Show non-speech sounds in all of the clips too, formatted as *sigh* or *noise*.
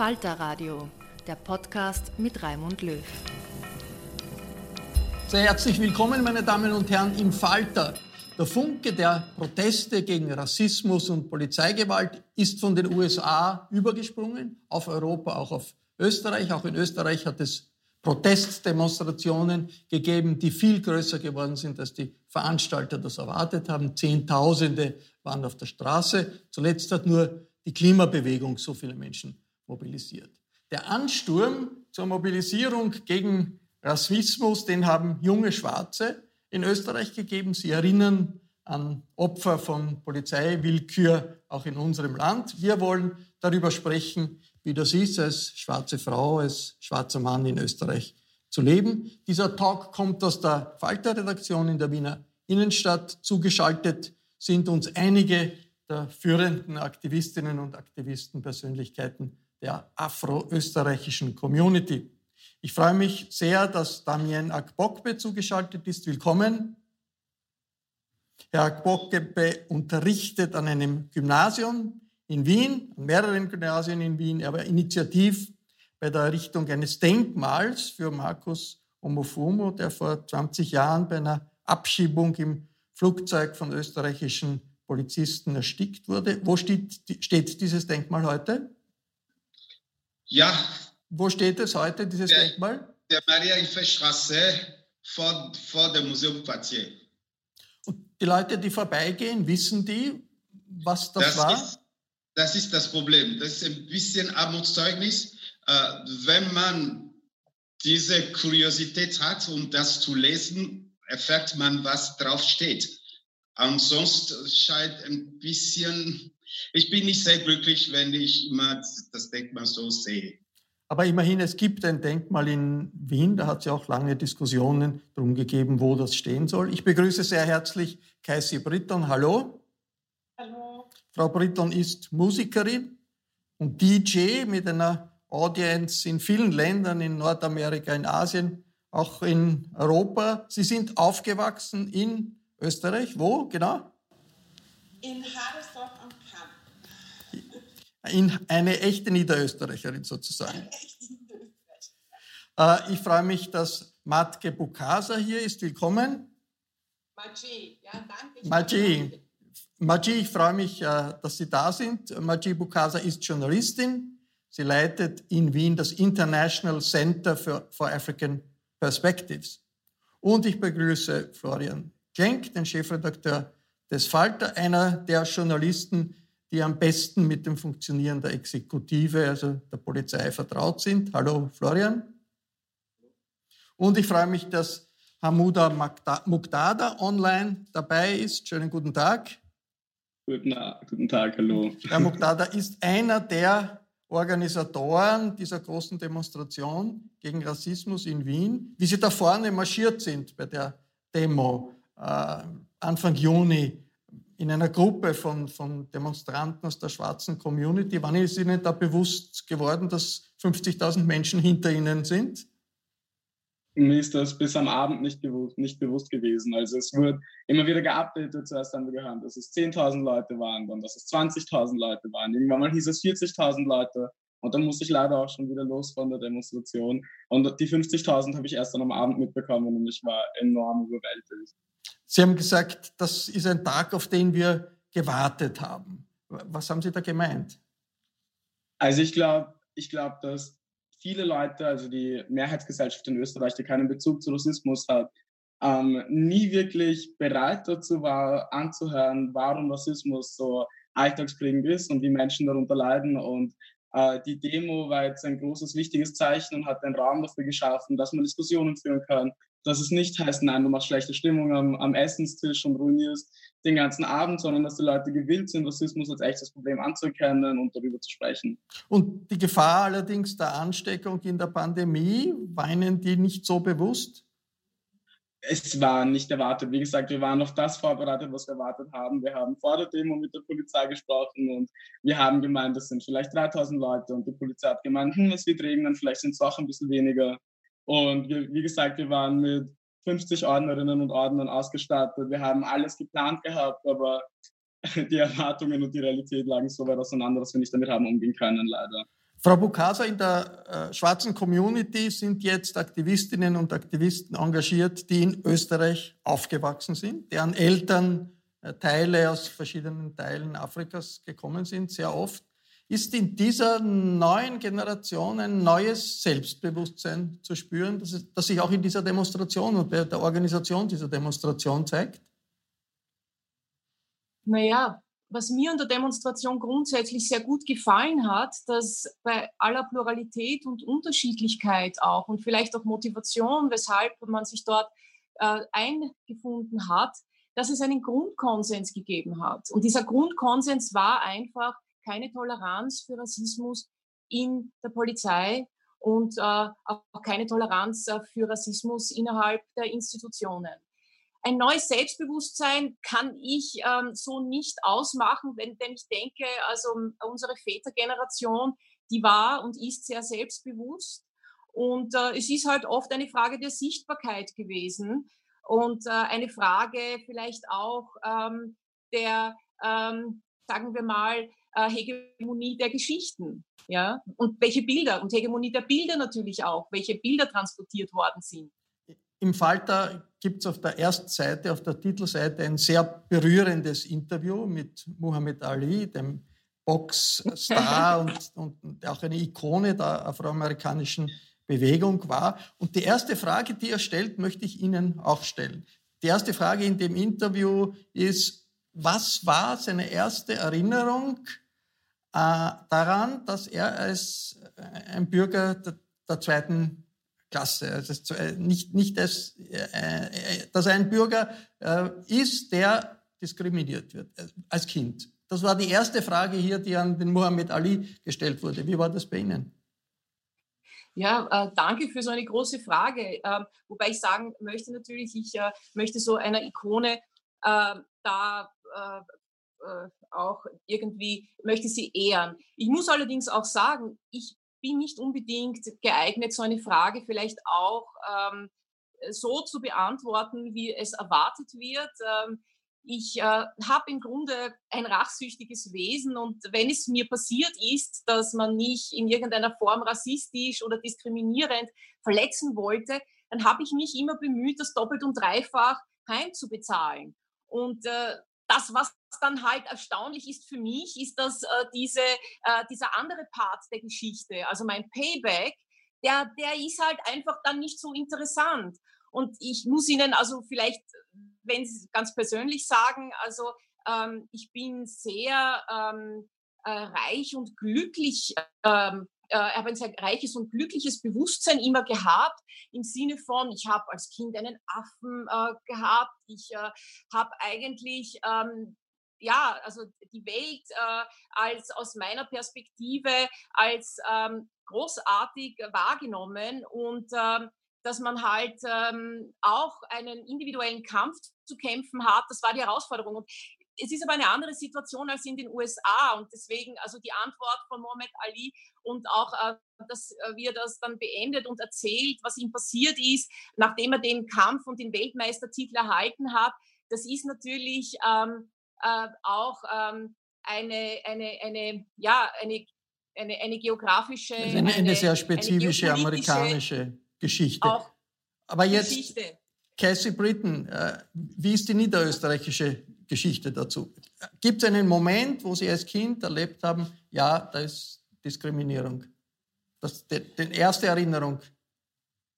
Falter Radio, der Podcast mit Raimund Löw. Sehr herzlich willkommen, meine Damen und Herren, im Falter. Der Funke der Proteste gegen Rassismus und Polizeigewalt ist von den USA übergesprungen, auf Europa, auch auf Österreich. Auch in Österreich hat es Protestdemonstrationen gegeben, die viel größer geworden sind, als die Veranstalter das erwartet haben. Zehntausende waren auf der Straße. Zuletzt hat nur die Klimabewegung so viele Menschen mobilisiert. Der Ansturm zur Mobilisierung gegen Rassismus, den haben junge Schwarze in Österreich gegeben. Sie erinnern an Opfer von Polizeiwillkür auch in unserem Land. Wir wollen darüber sprechen, wie das ist, als schwarze Frau, als schwarzer Mann in Österreich zu leben. Dieser Talk kommt aus der Falter-Redaktion in der Wiener Innenstadt. Zugeschaltet sind uns einige der führenden Aktivistinnen und Aktivisten, Persönlichkeiten der afroösterreichischen Community. Ich freue mich sehr, dass Damien Akbokbe zugeschaltet ist. Willkommen. Herr Akbokbe unterrichtet an einem Gymnasium in Wien, an mehreren Gymnasien in Wien. Er war initiativ bei der Errichtung eines Denkmals für Markus Omofumo, der vor 20 Jahren bei einer Abschiebung im Flugzeug von österreichischen Polizisten erstickt wurde. Wo steht, steht dieses Denkmal heute? Ja. Wo steht es heute, dieses der, Denkmal? Der Maria-Hilfe-Straße vor, vor dem Museum Quartier. Und die Leute, die vorbeigehen, wissen die, was das, das war? Ist, das ist das Problem. Das ist ein bisschen Armutszeugnis. Äh, wenn man diese Kuriosität hat, um das zu lesen, erfährt man, was drauf steht. Ansonsten scheint ein bisschen ich bin nicht sehr glücklich, wenn ich immer das Denkmal so sehe. Aber immerhin, es gibt ein Denkmal in Wien, da hat es ja auch lange Diskussionen darum gegeben, wo das stehen soll. Ich begrüße sehr herzlich Cassie Britton. Hallo. Hallo. Frau Britton ist Musikerin und DJ mit einer Audience in vielen Ländern, in Nordamerika, in Asien, auch in Europa. Sie sind aufgewachsen in Österreich. Wo genau? In Hadersdorf eine echte Niederösterreicherin sozusagen. Äh, ich freue mich, dass Matke Bukasa hier ist. Willkommen. Maji, ja, danke. Maji, Maji ich freue mich, äh, dass Sie da sind. Maji Bukasa ist Journalistin. Sie leitet in Wien das International Center for, for African Perspectives. Und ich begrüße Florian Klenk, den Chefredakteur des Falter, einer der Journalisten, die am besten mit dem Funktionieren der Exekutive, also der Polizei, vertraut sind. Hallo Florian. Und ich freue mich, dass Hamuda Muktada online dabei ist. Schönen guten Tag. Guten, guten Tag, hallo. Herr Muktada ist einer der Organisatoren dieser großen Demonstration gegen Rassismus in Wien. Wie Sie da vorne marschiert sind bei der Demo äh, Anfang Juni in einer Gruppe von, von Demonstranten aus der schwarzen Community, wann ist Ihnen da bewusst geworden, dass 50.000 Menschen hinter Ihnen sind? Mir ist das bis am Abend nicht, gewusst, nicht bewusst gewesen. Also es wird immer wieder geupdatet. Zuerst haben wir gehört, dass es 10.000 Leute waren, dann dass es 20.000 Leute waren. Irgendwann mal hieß es 40.000 Leute. Und dann musste ich leider auch schon wieder los von der Demonstration. Und die 50.000 habe ich erst dann am Abend mitbekommen und ich war enorm überwältigt. Sie haben gesagt, das ist ein Tag, auf den wir gewartet haben. Was haben Sie da gemeint? Also ich glaube, ich glaube, dass viele Leute, also die Mehrheitsgesellschaft in Österreich, die keinen Bezug zu Rassismus hat, ähm, nie wirklich bereit dazu war, anzuhören, warum Rassismus so alltagsprägend ist und wie Menschen darunter leiden. Und äh, die Demo war jetzt ein großes, wichtiges Zeichen und hat einen Raum dafür geschaffen, dass man Diskussionen führen kann, dass es nicht heißt, nein, du machst schlechte Stimmung am, am Essenstisch und ruinierst den ganzen Abend, sondern dass die Leute gewillt sind, Rassismus als echtes Problem anzuerkennen und darüber zu sprechen. Und die Gefahr allerdings der Ansteckung in der Pandemie, war Ihnen die nicht so bewusst? Es war nicht erwartet. Wie gesagt, wir waren auf das vorbereitet, was wir erwartet haben. Wir haben vor der Demo mit der Polizei gesprochen und wir haben gemeint, das sind vielleicht 3000 Leute und die Polizei hat gemeint, hm, es wird regnen, vielleicht sind es auch ein bisschen weniger. Und wir, wie gesagt, wir waren mit 50 Ordnerinnen und Ordnern ausgestattet. Wir haben alles geplant gehabt, aber *laughs* die Erwartungen und die Realität lagen so weit auseinander, dass wir nicht damit haben umgehen können, leider. Frau Bukasa, in der äh, schwarzen Community sind jetzt Aktivistinnen und Aktivisten engagiert, die in Österreich aufgewachsen sind, deren Eltern äh, Teile aus verschiedenen Teilen Afrikas gekommen sind, sehr oft ist in dieser neuen Generation ein neues Selbstbewusstsein zu spüren, das, das sich auch in dieser Demonstration und bei der Organisation dieser Demonstration zeigt? Naja, was mir an der Demonstration grundsätzlich sehr gut gefallen hat, dass bei aller Pluralität und Unterschiedlichkeit auch und vielleicht auch Motivation, weshalb man sich dort äh, eingefunden hat, dass es einen Grundkonsens gegeben hat. Und dieser Grundkonsens war einfach, keine Toleranz für Rassismus in der Polizei und äh, auch keine Toleranz äh, für Rassismus innerhalb der Institutionen. Ein neues Selbstbewusstsein kann ich ähm, so nicht ausmachen, wenn, denn ich denke, also unsere Vätergeneration, die war und ist sehr selbstbewusst. Und äh, es ist halt oft eine Frage der Sichtbarkeit gewesen und äh, eine Frage vielleicht auch ähm, der, ähm, sagen wir mal, äh, Hegemonie der Geschichten. Ja? Und welche Bilder und Hegemonie der Bilder natürlich auch, welche Bilder transportiert worden sind. Im Falter gibt es auf der ersten Seite, auf der Titelseite, ein sehr berührendes Interview mit Muhammad Ali, dem Boxstar *laughs* und, und auch eine Ikone der afroamerikanischen Bewegung war. Und die erste Frage, die er stellt, möchte ich Ihnen auch stellen. Die erste Frage in dem Interview ist, was war seine erste Erinnerung äh, daran, dass er als äh, ein Bürger der, der zweiten Klasse, also äh, nicht, nicht als, äh, äh, dass er ein Bürger äh, ist, der diskriminiert wird als Kind. Das war die erste Frage hier, die an den Muhammad Ali gestellt wurde. Wie war das bei Ihnen? Ja, äh, danke für so eine große Frage. Äh, wobei ich sagen möchte natürlich, ich äh, möchte so einer Ikone da äh, auch irgendwie möchte sie ehren. Ich muss allerdings auch sagen, ich bin nicht unbedingt geeignet, so eine Frage vielleicht auch ähm, so zu beantworten, wie es erwartet wird. Ähm, ich äh, habe im Grunde ein rachsüchtiges Wesen und wenn es mir passiert ist, dass man mich in irgendeiner Form rassistisch oder diskriminierend verletzen wollte, dann habe ich mich immer bemüht, das doppelt und dreifach heimzubezahlen. Und äh, das, was dann halt erstaunlich ist für mich, ist, dass äh, diese, äh, dieser andere Part der Geschichte, also mein Payback, der, der ist halt einfach dann nicht so interessant. Und ich muss Ihnen also vielleicht wenn Sie ganz persönlich sagen, also ähm, ich bin sehr ähm, äh, reich und glücklich ähm, äh, habe ein sehr reiches und glückliches Bewusstsein immer gehabt, im Sinne von, ich habe als Kind einen Affen äh, gehabt, ich äh, habe eigentlich ähm, ja, also die Welt äh, als aus meiner Perspektive als ähm, großartig wahrgenommen und ähm, dass man halt ähm, auch einen individuellen Kampf zu kämpfen hat. Das war die Herausforderung. Und es ist aber eine andere Situation als in den USA und deswegen also die Antwort von Mohammed Ali und auch, äh, dass äh, wie er das dann beendet und erzählt, was ihm passiert ist, nachdem er den Kampf und den Weltmeistertitel erhalten hat, das ist natürlich ähm, äh, auch ähm, eine, eine, eine, ja, eine, eine, eine geografische. Also eine, eine, sehr spezifische amerikanische Geschichte. Auch Aber jetzt, Geschichte. Cassie Britton, äh, wie ist die niederösterreichische Geschichte dazu? Gibt es einen Moment, wo Sie als Kind erlebt haben, ja, da ist Diskriminierung? Das die, die erste Erinnerung.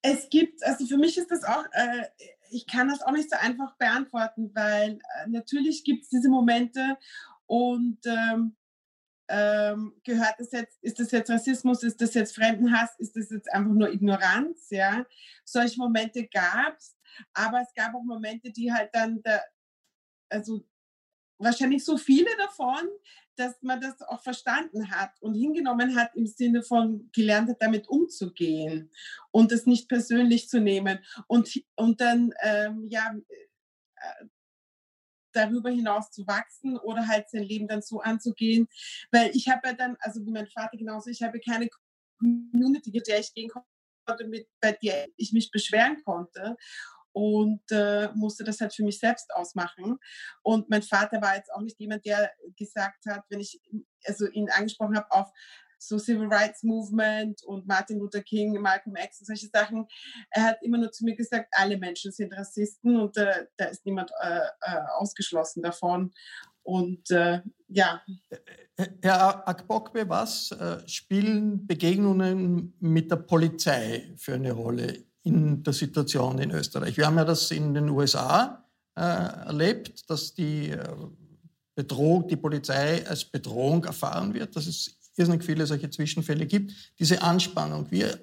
Es gibt, also für mich ist das auch, äh, ich kann das auch nicht so einfach beantworten, weil äh, natürlich gibt es diese Momente und ähm, ähm, gehört das jetzt, ist das jetzt Rassismus, ist das jetzt Fremdenhass, ist das jetzt einfach nur Ignoranz, ja? Solche Momente gab es, aber es gab auch Momente, die halt dann, der, also wahrscheinlich so viele davon, dass man das auch verstanden hat und hingenommen hat im Sinne von gelernt hat, damit umzugehen und es nicht persönlich zu nehmen und, und dann, ähm, ja, äh, darüber hinaus zu wachsen oder halt sein Leben dann so anzugehen, weil ich habe ja dann, also wie mein Vater genauso, ich habe keine Community, mit der ich gehen konnte, mit, bei der ich mich beschweren konnte und äh, musste das halt für mich selbst ausmachen. Und mein Vater war jetzt auch nicht jemand, der gesagt hat, wenn ich also ihn angesprochen habe auf so Civil Rights Movement und Martin Luther King, Malcolm X und solche Sachen. Er hat immer nur zu mir gesagt, alle Menschen sind Rassisten und äh, da ist niemand äh, äh ausgeschlossen davon. Und äh, ja. Herr Akbokbe, was äh, spielen Begegnungen mit der Polizei für eine Rolle in der Situation in Österreich. Wir haben ja das in den USA äh, erlebt, dass die äh, Bedrohung, die Polizei als Bedrohung erfahren wird, dass es irrsinnig viele solche Zwischenfälle gibt. Diese Anspannung, wir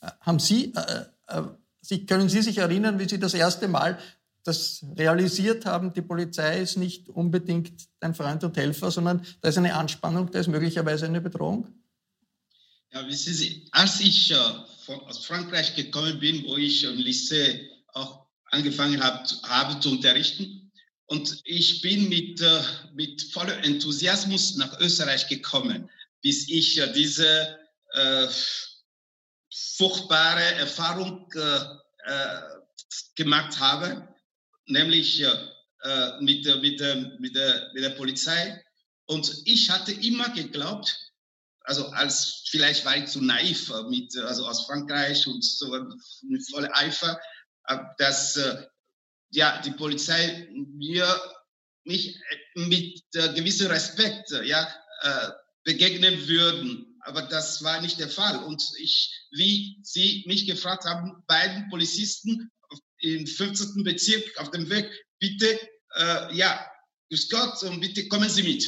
äh, haben Sie, äh, äh, Sie, können Sie sich erinnern, wie Sie das erste Mal das realisiert haben, die Polizei ist nicht unbedingt ein Freund und Helfer, sondern da ist eine Anspannung, da ist möglicherweise eine Bedrohung? Ja, wissen Sie, als ich äh, aus Frankreich gekommen bin, wo ich im Lycée auch angefangen habe, habe zu unterrichten, und ich bin mit, äh, mit vollem Enthusiasmus nach Österreich gekommen, bis ich äh, diese äh, furchtbare Erfahrung äh, äh gemacht habe, nämlich äh, mit, mit, mit, der, mit der Polizei. Und ich hatte immer geglaubt, also als vielleicht war ich zu naiv äh, mit, äh, also aus Frankreich und so mit voller Eifer, äh, dass ja die Polizei mir mich mit gewissem Respekt ja begegnen würden. Aber das war nicht der Fall. Und ich, wie Sie mich gefragt haben, beiden Polizisten im 15. Bezirk auf dem Weg, bitte, äh, ja, grüß Gott und bitte kommen Sie mit.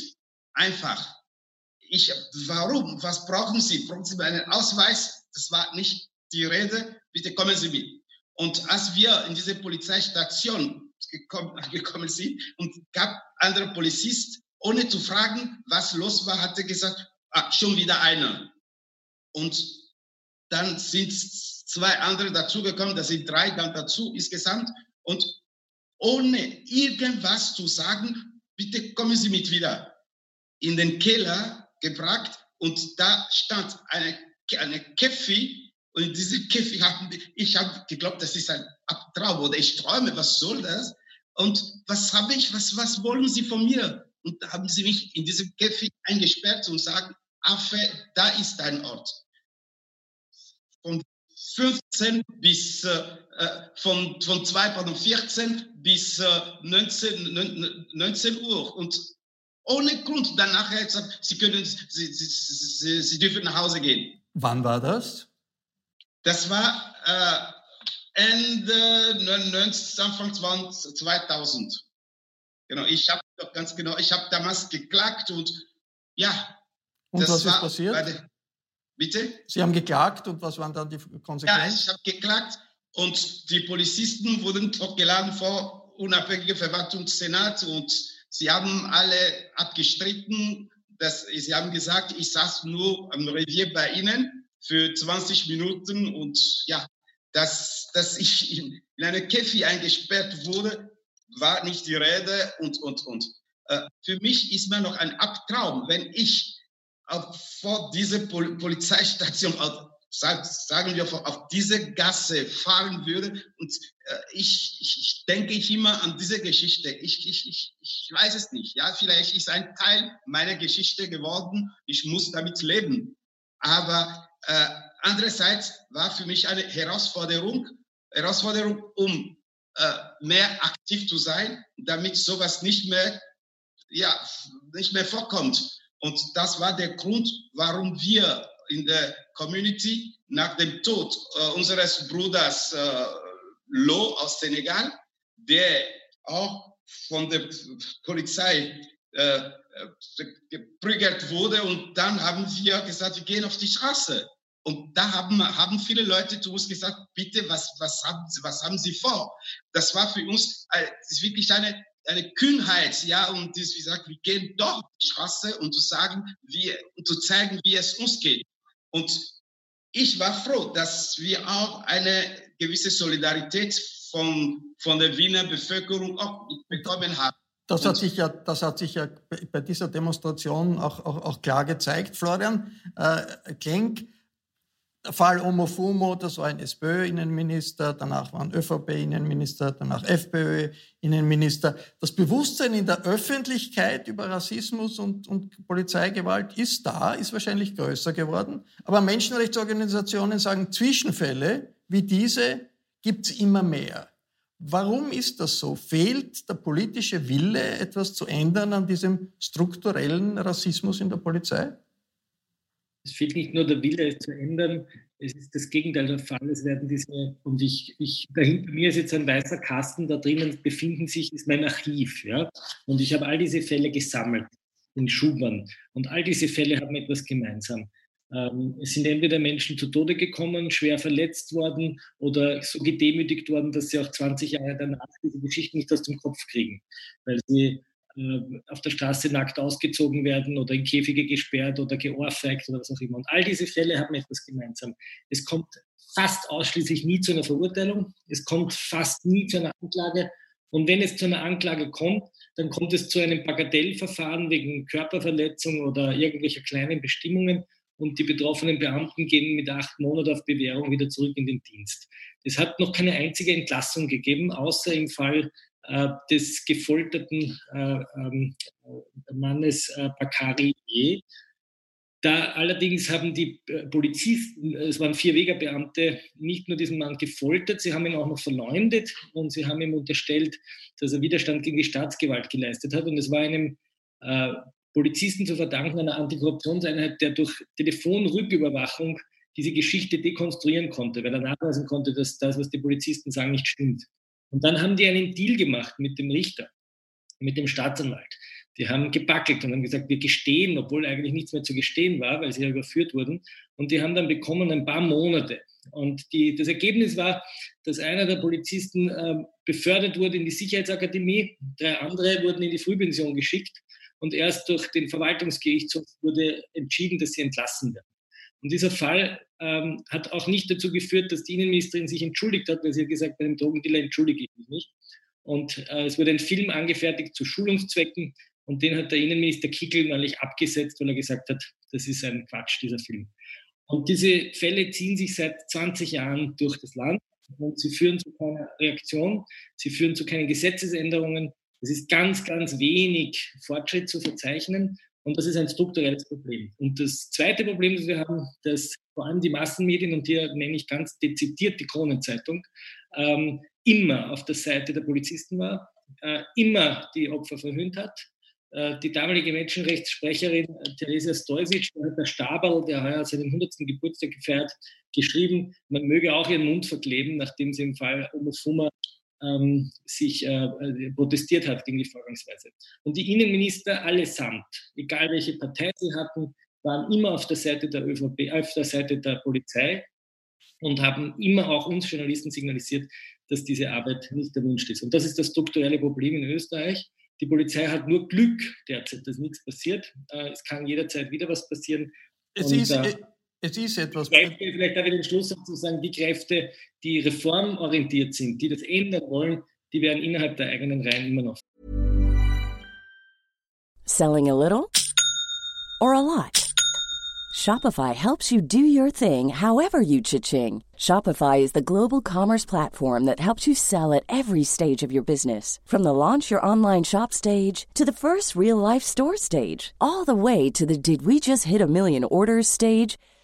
Einfach ich, warum? Was brauchen Sie? Brauchen Sie einen Ausweis? Das war nicht die Rede. Bitte kommen Sie mit. Und als wir in diese Polizeistation gekommen, *laughs* gekommen sind und gab andere Polizist, ohne zu fragen, was los war, hatte gesagt, ah, schon wieder einer. Und dann sind zwei andere dazugekommen, da sind drei dann dazu insgesamt. Und ohne irgendwas zu sagen, bitte kommen Sie mit wieder. In den Keller gebracht und da stand eine, eine Käffi und diese Käffi haben, ich habe geglaubt, das ist ein Abtraum oder ich träume, was soll das? Und was habe ich, was, was wollen Sie von mir? Und da haben sie mich in diesem Käfig eingesperrt und sagen, Affe, da ist dein Ort. Von 15 bis, äh, von, von 2014 bis äh, 19, 19 Uhr. Und ohne Grund. Danach hat gesagt, Sie, können, Sie, Sie, Sie, Sie dürfen nach Hause gehen. Wann war das? Das war Ende 90, Anfang 20, 2000. Genau, ich habe ganz genau, ich habe damals geklagt und ja. Und was ist passiert? Bitte? Sie haben geklagt und was waren dann die Konsequenzen? Ja, ich habe geklagt und die Polizisten wurden hochgeladen vor unabhängige Verwaltungssenat und sie haben alle abgestritten. Dass, sie haben gesagt, ich saß nur am Revier bei ihnen für 20 Minuten und ja, dass, dass ich in, in eine Käfig eingesperrt wurde, war nicht die Rede und, und, und. Äh, für mich ist mir noch ein Abtraum, wenn ich vor diese Pol Polizeistation, sagen wir, auf diese Gasse fahren würde und äh, ich, ich, ich denke immer an diese Geschichte. Ich, ich, ich, ich weiß es nicht. Ja, vielleicht ist ein Teil meiner Geschichte geworden. Ich muss damit leben. Aber äh, andererseits war für mich eine Herausforderung, Herausforderung, um äh, mehr aktiv zu sein, damit sowas nicht mehr, ja, nicht mehr vorkommt. Und das war der Grund, warum wir in der Community nach dem Tod äh, unseres Bruders äh, Lo aus Senegal, der auch von der Polizei äh, geprügelt wurde. Und dann haben wir gesagt, wir gehen auf die Straße. Und da haben, haben viele Leute zu uns gesagt, bitte, was, was, haben, Sie, was haben Sie vor? Das war für uns äh, ist wirklich eine, eine Kühnheit, ja, und das, wie gesagt, wir gehen doch auf die Straße, um zu sagen, wie, um zu zeigen, wie es uns geht. Und ich war froh, dass wir auch eine gewisse Solidarität von, von der Wiener Bevölkerung auch bekommen haben. Das hat, sich ja, das hat sich ja bei dieser Demonstration auch, auch, auch klar gezeigt. Florian äh, Klenk, der Fall Omofumo, das war ein SPÖ-Innenminister, danach war ein ÖVP-Innenminister, danach FPÖ-Innenminister. Das Bewusstsein in der Öffentlichkeit über Rassismus und, und Polizeigewalt ist da, ist wahrscheinlich größer geworden. Aber Menschenrechtsorganisationen sagen, Zwischenfälle wie diese gibt es immer mehr. Warum ist das so? Fehlt der politische Wille, etwas zu ändern an diesem strukturellen Rassismus in der Polizei? Es fehlt nicht nur der Wille, es zu ändern, es ist das Gegenteil der Fall. Es werden diese, und ich, ich, dahinter mir ist jetzt ein weißer Kasten, da drinnen befinden sich, ist mein Archiv. Ja? Und ich habe all diese Fälle gesammelt in Schubern. Und all diese Fälle haben etwas gemeinsam. Ähm, es sind entweder Menschen zu Tode gekommen, schwer verletzt worden oder so gedemütigt worden, dass sie auch 20 Jahre danach diese Geschichte nicht aus dem Kopf kriegen, weil sie auf der Straße nackt ausgezogen werden oder in Käfige gesperrt oder geohrfeigt oder was auch immer. Und all diese Fälle haben etwas gemeinsam. Es kommt fast ausschließlich nie zu einer Verurteilung. Es kommt fast nie zu einer Anklage. Und wenn es zu einer Anklage kommt, dann kommt es zu einem Bagatellverfahren wegen Körperverletzung oder irgendwelcher kleinen Bestimmungen und die betroffenen Beamten gehen mit acht Monaten auf Bewährung wieder zurück in den Dienst. Es hat noch keine einzige Entlassung gegeben, außer im Fall äh, des gefolterten äh, ähm, Mannes äh, Bakari E. Da allerdings haben die äh, Polizisten, es waren vier Wegerbeamte, nicht nur diesen Mann gefoltert, sie haben ihn auch noch verleumdet und sie haben ihm unterstellt, dass er Widerstand gegen die Staatsgewalt geleistet hat. Und es war einem äh, Polizisten zu verdanken, einer Antikorruptionseinheit, der durch Telefonrücküberwachung diese Geschichte dekonstruieren konnte, weil er nachweisen konnte, dass das, was die Polizisten sagen, nicht stimmt. Und dann haben die einen Deal gemacht mit dem Richter, mit dem Staatsanwalt. Die haben gebackelt und haben gesagt, wir gestehen, obwohl eigentlich nichts mehr zu gestehen war, weil sie ja überführt wurden. Und die haben dann bekommen ein paar Monate. Und die, das Ergebnis war, dass einer der Polizisten äh, befördert wurde in die Sicherheitsakademie, drei andere wurden in die Frühpension geschickt und erst durch den Verwaltungsgerichtshof wurde entschieden, dass sie entlassen werden. Und dieser Fall ähm, hat auch nicht dazu geführt, dass die Innenministerin sich entschuldigt hat, weil sie hat gesagt, bei dem Drogendealer entschuldige ich mich nicht. Und äh, es wurde ein Film angefertigt zu Schulungszwecken und den hat der Innenminister Kickel neulich abgesetzt, weil er gesagt hat, das ist ein Quatsch, dieser Film. Und diese Fälle ziehen sich seit 20 Jahren durch das Land und sie führen zu keiner Reaktion, sie führen zu keinen Gesetzesänderungen. Es ist ganz, ganz wenig Fortschritt zu verzeichnen und das ist ein strukturelles Problem. Und das zweite Problem, das wir haben, dass vor allem die Massenmedien, und hier nenne ich ganz dezidiert die Kronenzeitung, ähm, immer auf der Seite der Polizisten war, äh, immer die Opfer verhöhnt hat äh, die damalige Menschenrechtssprecherin äh, Theresia Stolzic, der Stabel, der heuer seinen 100. Geburtstag gefeiert, geschrieben, man möge auch ihren Mund verkleben, nachdem sie im Fall Omofuma ähm, sich äh, äh, protestiert hat gegen die Vorgangsweise. Und die Innenminister allesamt, egal welche Partei sie hatten, waren immer auf der Seite der ÖVP, auf der Seite der Polizei und haben immer auch uns Journalisten signalisiert, dass diese Arbeit nicht erwünscht ist. Und das ist das strukturelle Problem in Österreich. Die Polizei hat nur Glück derzeit, dass nichts passiert. Äh, es kann jederzeit wieder was passieren. Es und, ist, äh, es ist etwas. Kräfte, vielleicht darf ich den Schluss zu sagen, die Kräfte, die reformorientiert sind, die das ändern wollen, die werden innerhalb der eigenen Reihen immer noch. Selling a little or a lot? Shopify helps you do your thing however you cha-ching. Shopify is the global commerce platform that helps you sell at every stage of your business. From the launch your online shop stage to the first real life store stage, all the way to the did we just hit a million orders stage.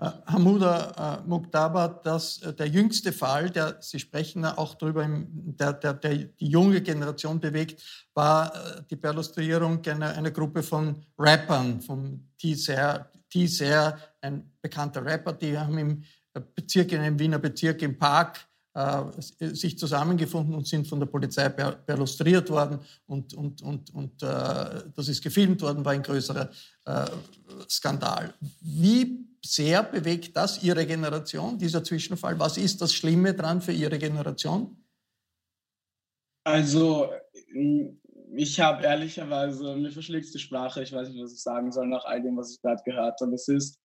Hamuda uh, Muktaba, das, uh, der jüngste Fall, der Sie sprechen auch darüber, der, der, der, die junge Generation bewegt, war äh, die Perlustrierung einer, einer Gruppe von Rappern, von T-Ser, ein bekannter Rapper, die haben im Bezirk, in einem Wiener Bezirk im Park äh, sich zusammengefunden und sind von der Polizei perlustriert worden und, und, und, und äh, das ist gefilmt worden, war ein größerer äh, Skandal. Wie sehr bewegt das Ihre Generation, dieser Zwischenfall? Was ist das Schlimme dran für Ihre Generation? Also, ich habe ehrlicherweise, mir verschlägt die Sprache, ich weiß nicht, was ich sagen soll nach all dem, was ich gerade gehört habe. Es ist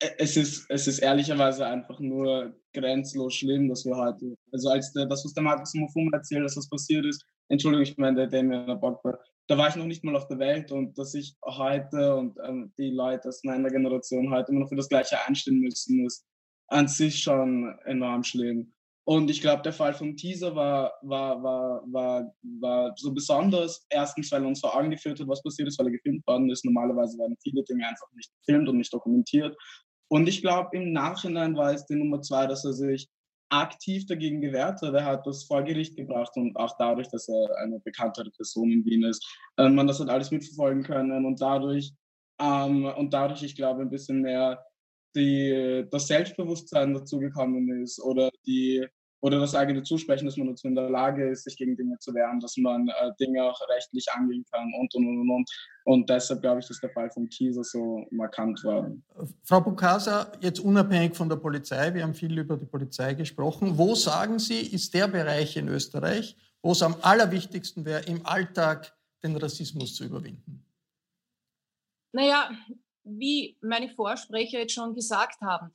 es ist, es ist ehrlicherweise einfach nur grenzlos schlimm, dass wir heute, also als der, das, was der Markus Mofum erzählt, dass das passiert ist, Entschuldigung, ich meine, der Damien Bogba, da war ich noch nicht mal auf der Welt und dass ich heute und ähm, die Leute aus meiner Generation heute immer noch für das Gleiche einstehen müssen, ist an sich schon enorm schlimm. Und ich glaube, der Fall vom Teaser war, war, war, war, war so besonders. Erstens, weil er uns vor Augen geführt hat, was passiert ist, weil er gefilmt worden ist. Normalerweise werden viele Dinge einfach nicht gefilmt und nicht dokumentiert. Und ich glaube, im Nachhinein war es die Nummer zwei, dass er sich aktiv dagegen gewehrt hat. Er hat das vor Gericht gebracht und auch dadurch, dass er eine bekanntere Person in Wien ist, äh, man das hat alles mitverfolgen können und dadurch, ähm, und dadurch, ich glaube, ein bisschen mehr die, das Selbstbewusstsein dazu gekommen ist oder die, oder das eigene Zusprechen, dass man dazu in der Lage ist, sich gegen Dinge zu wehren, dass man äh, Dinge auch rechtlich angehen kann und und und und. Und deshalb glaube ich, dass der Fall vom Teaser so markant war. Frau Bukasa, jetzt unabhängig von der Polizei, wir haben viel über die Polizei gesprochen. Wo sagen Sie, ist der Bereich in Österreich, wo es am allerwichtigsten wäre, im Alltag den Rassismus zu überwinden? Naja, wie meine Vorsprecher jetzt schon gesagt haben,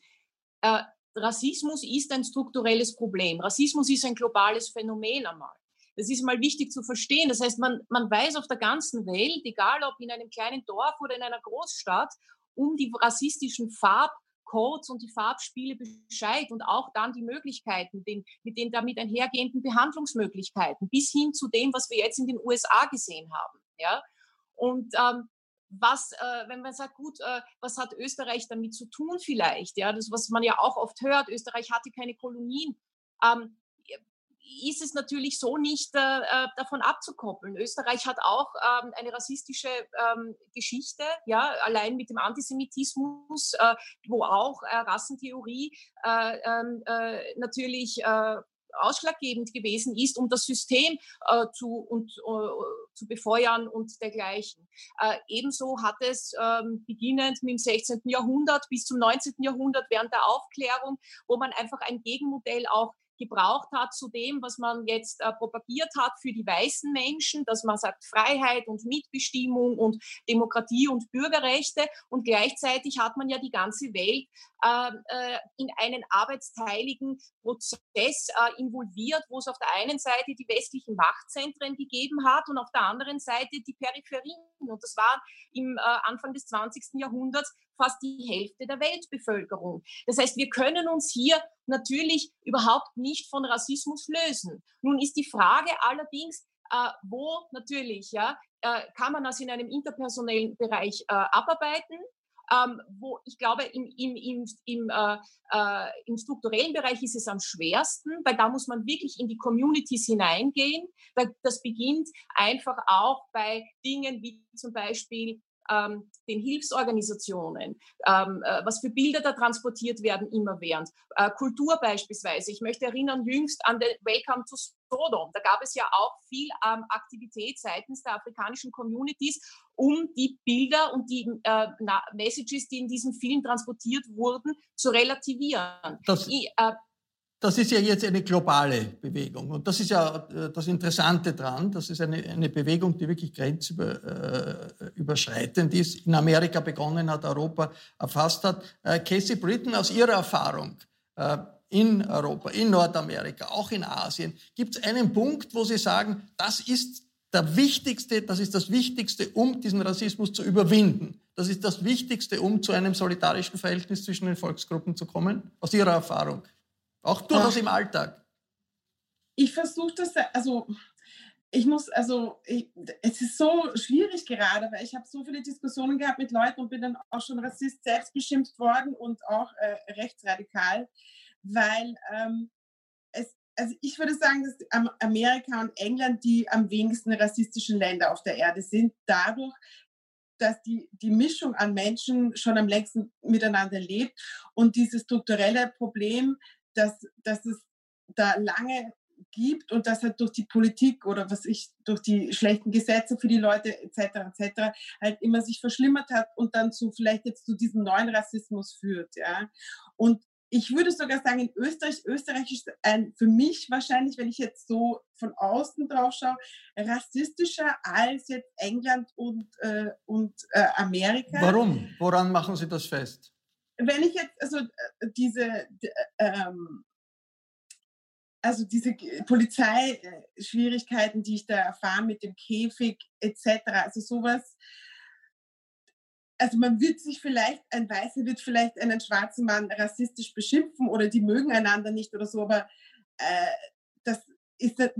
äh, Rassismus ist ein strukturelles Problem. Rassismus ist ein globales Phänomen einmal. Das ist mal wichtig zu verstehen. Das heißt, man, man weiß auf der ganzen Welt, egal ob in einem kleinen Dorf oder in einer Großstadt, um die rassistischen Farbcodes und die Farbspiele Bescheid und auch dann die Möglichkeiten, den, mit den damit einhergehenden Behandlungsmöglichkeiten, bis hin zu dem, was wir jetzt in den USA gesehen haben. Ja? Und ähm, was, äh, wenn man sagt, gut, äh, was hat Österreich damit zu tun vielleicht? Ja, das, was man ja auch oft hört, Österreich hatte keine Kolonien. Ähm, ist es natürlich so nicht äh, äh, davon abzukoppeln. Österreich hat auch ähm, eine rassistische ähm, Geschichte, ja, allein mit dem Antisemitismus, äh, wo auch äh, Rassentheorie äh, ähm, äh, natürlich ausschlaggebend gewesen ist, um das System äh, zu, und, äh, zu befeuern und dergleichen. Äh, ebenso hat es ähm, beginnend mit dem 16. Jahrhundert bis zum 19. Jahrhundert während der Aufklärung, wo man einfach ein Gegenmodell auch gebraucht hat zu dem, was man jetzt äh, propagiert hat für die weißen Menschen, dass man sagt Freiheit und Mitbestimmung und Demokratie und Bürgerrechte. Und gleichzeitig hat man ja die ganze Welt in einen arbeitsteiligen Prozess äh, involviert, wo es auf der einen Seite die westlichen Machtzentren gegeben hat und auf der anderen Seite die Peripherien. Und das war im äh, Anfang des 20. Jahrhunderts fast die Hälfte der Weltbevölkerung. Das heißt, wir können uns hier natürlich überhaupt nicht von Rassismus lösen. Nun ist die Frage allerdings, äh, wo natürlich ja, äh, kann man das in einem interpersonellen Bereich äh, abarbeiten. Ähm, wo ich glaube, im, im, im, im, äh, äh, im strukturellen Bereich ist es am schwersten, weil da muss man wirklich in die Communities hineingehen. Das beginnt einfach auch bei Dingen wie zum Beispiel ähm, den Hilfsorganisationen, ähm, äh, was für Bilder da transportiert werden immerwährend. Äh, Kultur beispielsweise. Ich möchte erinnern, jüngst an den Welcome to Sodom. Da gab es ja auch viel ähm, Aktivität seitens der afrikanischen Communities, um die Bilder und die äh, Messages, die in diesem Film transportiert wurden, zu relativieren. Das, ich, äh, das ist ja jetzt eine globale Bewegung. Und das ist ja äh, das Interessante dran. Das ist eine, eine Bewegung, die wirklich grenzüberschreitend äh, ist. In Amerika begonnen hat, Europa erfasst hat. Äh, Casey Britton, aus Ihrer Erfahrung in Europa, in Nordamerika, auch in Asien, gibt es einen Punkt, wo Sie sagen, das ist der wichtigste, das ist das Wichtigste, um diesen Rassismus zu überwinden. Das ist das Wichtigste, um zu einem solidarischen Verhältnis zwischen den Volksgruppen zu kommen, aus Ihrer Erfahrung. Auch durchaus im Alltag. Ich versuche das, also ich muss, also ich, es ist so schwierig gerade, weil ich habe so viele Diskussionen gehabt mit Leuten und bin dann auch schon Rassist selbst beschimpft worden und auch äh, rechtsradikal, weil ähm, es, also ich würde sagen, dass Amerika und England die am wenigsten rassistischen Länder auf der Erde sind, dadurch, dass die, die Mischung an Menschen schon am längsten miteinander lebt und dieses strukturelle Problem dass, dass es da lange gibt und dass halt durch die Politik oder was ich durch die schlechten Gesetze für die Leute etc. etc. halt immer sich verschlimmert hat und dann zu vielleicht jetzt zu diesem neuen Rassismus führt, ja. Und ich würde sogar sagen, in Österreich, Österreich ist ein, für mich wahrscheinlich, wenn ich jetzt so von außen drauf schaue, rassistischer als jetzt England und, äh, und äh, Amerika. Warum? Woran machen Sie das fest? Wenn ich jetzt also äh, diese ähm, also diese Polizeischwierigkeiten, die ich da erfahre mit dem Käfig etc., also sowas, also man wird sich vielleicht, ein Weißer wird vielleicht einen schwarzen Mann rassistisch beschimpfen oder die mögen einander nicht oder so, aber äh, das ist das,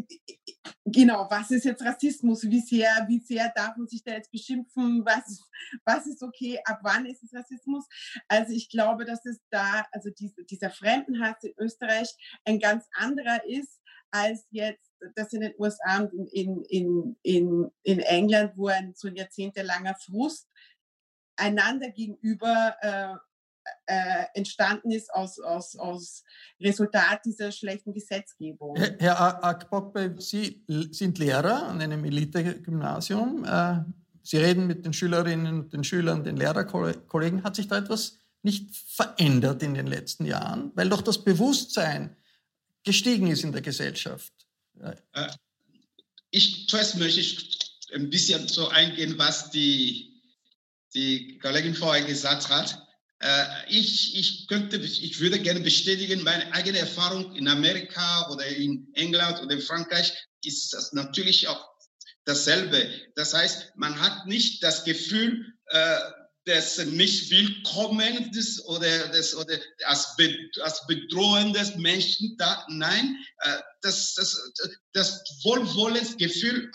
genau, was ist jetzt Rassismus? Wie sehr, wie sehr darf man sich da jetzt beschimpfen? Was, was ist okay? Ab wann ist es Rassismus? Also ich glaube, dass es da, also diese, dieser Fremdenhass in Österreich ein ganz anderer ist als jetzt das in den USA und in, in, in, in England, wo ein so ein jahrzehntelanger Frust einander gegenüber äh, äh, entstanden ist aus, aus, aus Resultat dieser schlechten Gesetzgebung. Herr Akbokbe, Sie sind Lehrer an einem Elite-Gymnasium. Äh, Sie reden mit den Schülerinnen und den Schülern, den Lehrerkollegen. Hat sich da etwas nicht verändert in den letzten Jahren? Weil doch das Bewusstsein gestiegen ist in der Gesellschaft. Äh, ich, zuerst möchte ich ein bisschen so eingehen, was die, die Kollegin vorher gesagt hat. Äh, ich, ich, könnte, ich würde gerne bestätigen, meine eigene Erfahrung in Amerika oder in England oder in Frankreich ist das natürlich auch dasselbe. Das heißt, man hat nicht das Gefühl, äh, des nicht willkommens oder, des, oder als, be, als bedrohendes Menschen da. Nein, äh, das, das, das Wohlwollensgefühl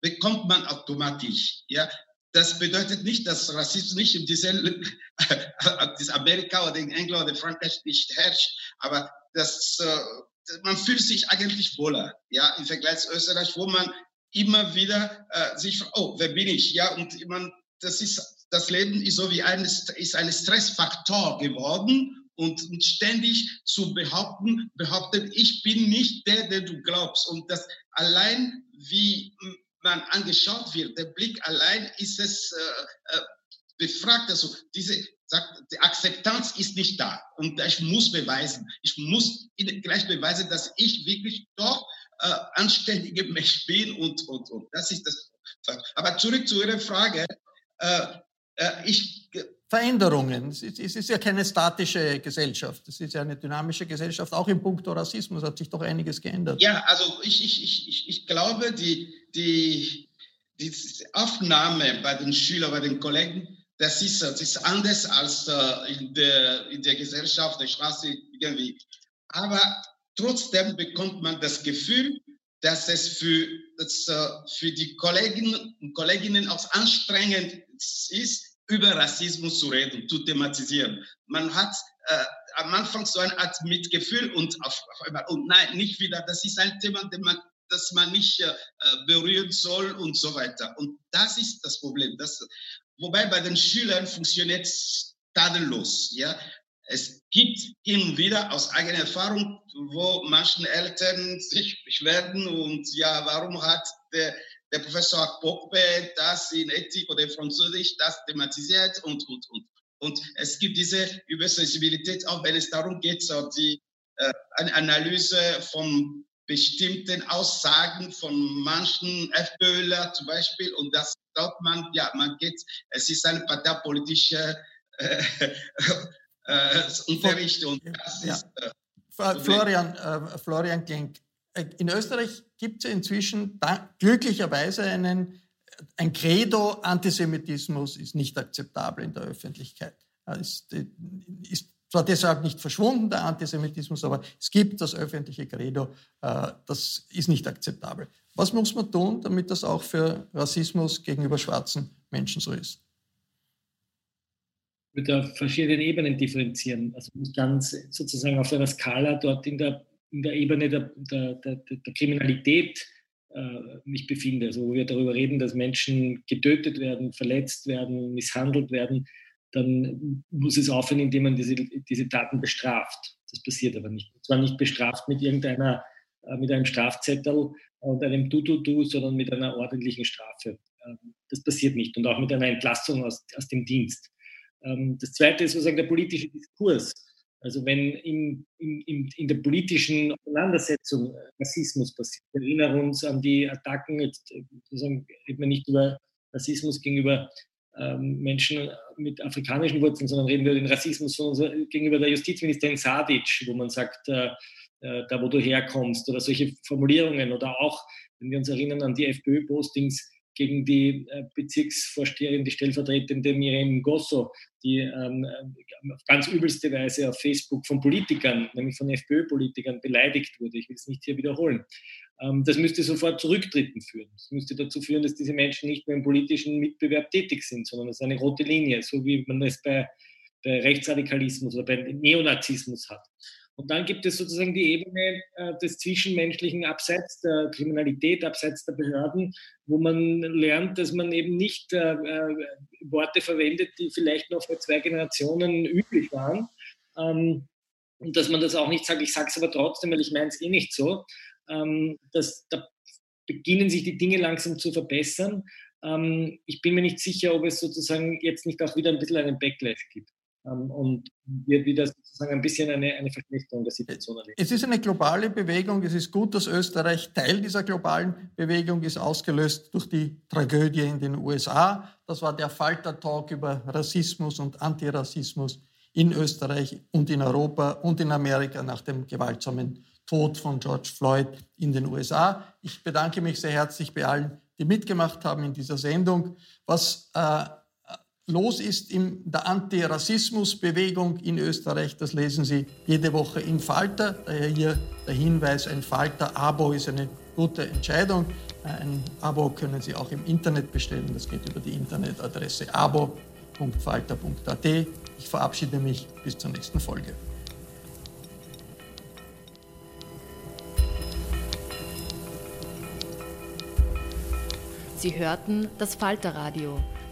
bekommt man automatisch. Ja, das bedeutet nicht, dass Rassismus nicht in diesem *laughs* Amerika oder in England oder Frankreich nicht herrscht, aber das, äh, man fühlt sich eigentlich wohler, ja, im Vergleich zu Österreich, wo man immer wieder äh, sich fragt, oh, wer bin ich, ja, und man, das ist, das Leben ist so wie ein, ist ein Stressfaktor geworden und, ständig zu behaupten, behaupten, ich bin nicht der, der du glaubst. Und das allein wie man angeschaut wird, der Blick allein ist es äh, äh, befragt. Also diese sagt, die Akzeptanz ist nicht da und ich muss beweisen, ich muss gleich beweisen, dass ich wirklich doch äh, anständiger Mensch bin und und und. Das ist das. Aber zurück zu Ihrer Frage. Äh, äh ich Veränderungen. Es ist, ja keine statische Gesellschaft, es ist ja eine dynamische Gesellschaft. Auch im Punkt Rassismus hat sich doch einiges geändert. Ja, also ich, ich, ich, ich glaube, die, die, die Aufnahme bei den Schülern, bei den Kollegen, das ist, das ist anders als äh, in, der, in der Gesellschaft, der Straße irgendwie. Aber trotzdem bekommt man das Gefühl, dass es für, dass, äh, für die Kolleginnen und Kolleginnen auch anstrengend ist, über Rassismus zu reden, zu thematisieren. Man hat äh, am Anfang so eine Art Mitgefühl und auf, auf einmal, und nein, nicht wieder, das ist ein Thema, man, das man nicht äh, berühren soll und so weiter. Und das ist das Problem. Das, wobei bei den Schülern funktioniert tadellos. Ja? Es gibt hin und wieder aus eigener Erfahrung, wo manchen Eltern sich beschweren und ja, warum hat der, der Professor Pogbe das in Ethik oder in Französisch das thematisiert und, und, und. Und es gibt diese Übersensibilität, auch wenn es darum geht, so die, äh, eine Analyse von bestimmten Aussagen von manchen FPÖler zum Beispiel. Und das glaubt man, ja, man geht, es ist eine parteipolitische äh, *laughs* äh, Unterricht. Und das ja. ist, äh, Florian, äh, Florian Klenk, äh, in Österreich gibt es inzwischen da, glücklicherweise einen, ein Credo, Antisemitismus ist nicht akzeptabel in der Öffentlichkeit. Ist, äh, ist zwar deshalb nicht verschwunden, der Antisemitismus, aber es gibt das öffentliche Credo, äh, das ist nicht akzeptabel. Was muss man tun, damit das auch für Rassismus gegenüber schwarzen Menschen so ist? Mit der verschiedenen Ebenen differenzieren. Also ganz sozusagen auf einer Skala dort in der in der Ebene der, der, der, der Kriminalität äh, mich befinde. Also wo wir darüber reden, dass Menschen getötet werden, verletzt werden, misshandelt werden, dann muss es aufhören, indem man diese, diese Taten bestraft. Das passiert aber nicht. Und zwar nicht bestraft mit irgendeiner, äh, mit einem Strafzettel und einem Du-Du-Du, sondern mit einer ordentlichen Strafe. Ähm, das passiert nicht und auch mit einer Entlassung aus, aus dem Dienst. Ähm, das zweite ist sozusagen der politische Diskurs. Also wenn in, in, in der politischen Auseinandersetzung Rassismus passiert, wir erinnern uns an die Attacken, jetzt äh, reden wir nicht über Rassismus gegenüber ähm, Menschen mit afrikanischen Wurzeln, sondern reden wir über den Rassismus gegenüber der Justizministerin Sadic, wo man sagt, äh, äh, da wo du herkommst oder solche Formulierungen. Oder auch, wenn wir uns erinnern an die FPÖ-Postings, gegen die äh, Bezirksvorsteherin, die stellvertretende Miriam Gosso, die ähm, auf ganz übelste Weise auf Facebook von Politikern, nämlich von FPÖ-Politikern, beleidigt wurde. Ich will es nicht hier wiederholen. Ähm, das müsste sofort zu Rücktritten führen. Das müsste dazu führen, dass diese Menschen nicht mehr im politischen Mitbewerb tätig sind, sondern es ist eine rote Linie, so wie man es bei, bei Rechtsradikalismus oder bei Neonazismus hat. Und dann gibt es sozusagen die Ebene äh, des Zwischenmenschlichen abseits der Kriminalität, abseits der Behörden, wo man lernt, dass man eben nicht äh, äh, Worte verwendet, die vielleicht noch vor zwei Generationen üblich waren. Ähm, und dass man das auch nicht sagt, ich sage es aber trotzdem, weil ich meine es eh nicht so. Ähm, dass, da beginnen sich die Dinge langsam zu verbessern. Ähm, ich bin mir nicht sicher, ob es sozusagen jetzt nicht auch wieder ein bisschen einen Backlash gibt. Ähm, und wir wieder sozusagen ein bisschen eine, eine Verschlechterung der Situation erleben. Es ist eine globale Bewegung. Es ist gut, dass Österreich Teil dieser globalen Bewegung ist, ausgelöst durch die Tragödie in den USA. Das war der Falter-Talk über Rassismus und Antirassismus in Österreich und in Europa und in Amerika nach dem gewaltsamen Tod von George Floyd in den USA. Ich bedanke mich sehr herzlich bei allen, die mitgemacht haben in dieser Sendung. Was äh, los ist in der Antirassismusbewegung in Österreich. Das lesen Sie jede Woche im Falter. Daher hier der Hinweis, ein Falter-Abo ist eine gute Entscheidung. Ein Abo können Sie auch im Internet bestellen. Das geht über die Internetadresse abo.falter.at. Ich verabschiede mich bis zur nächsten Folge. Sie hörten das Falterradio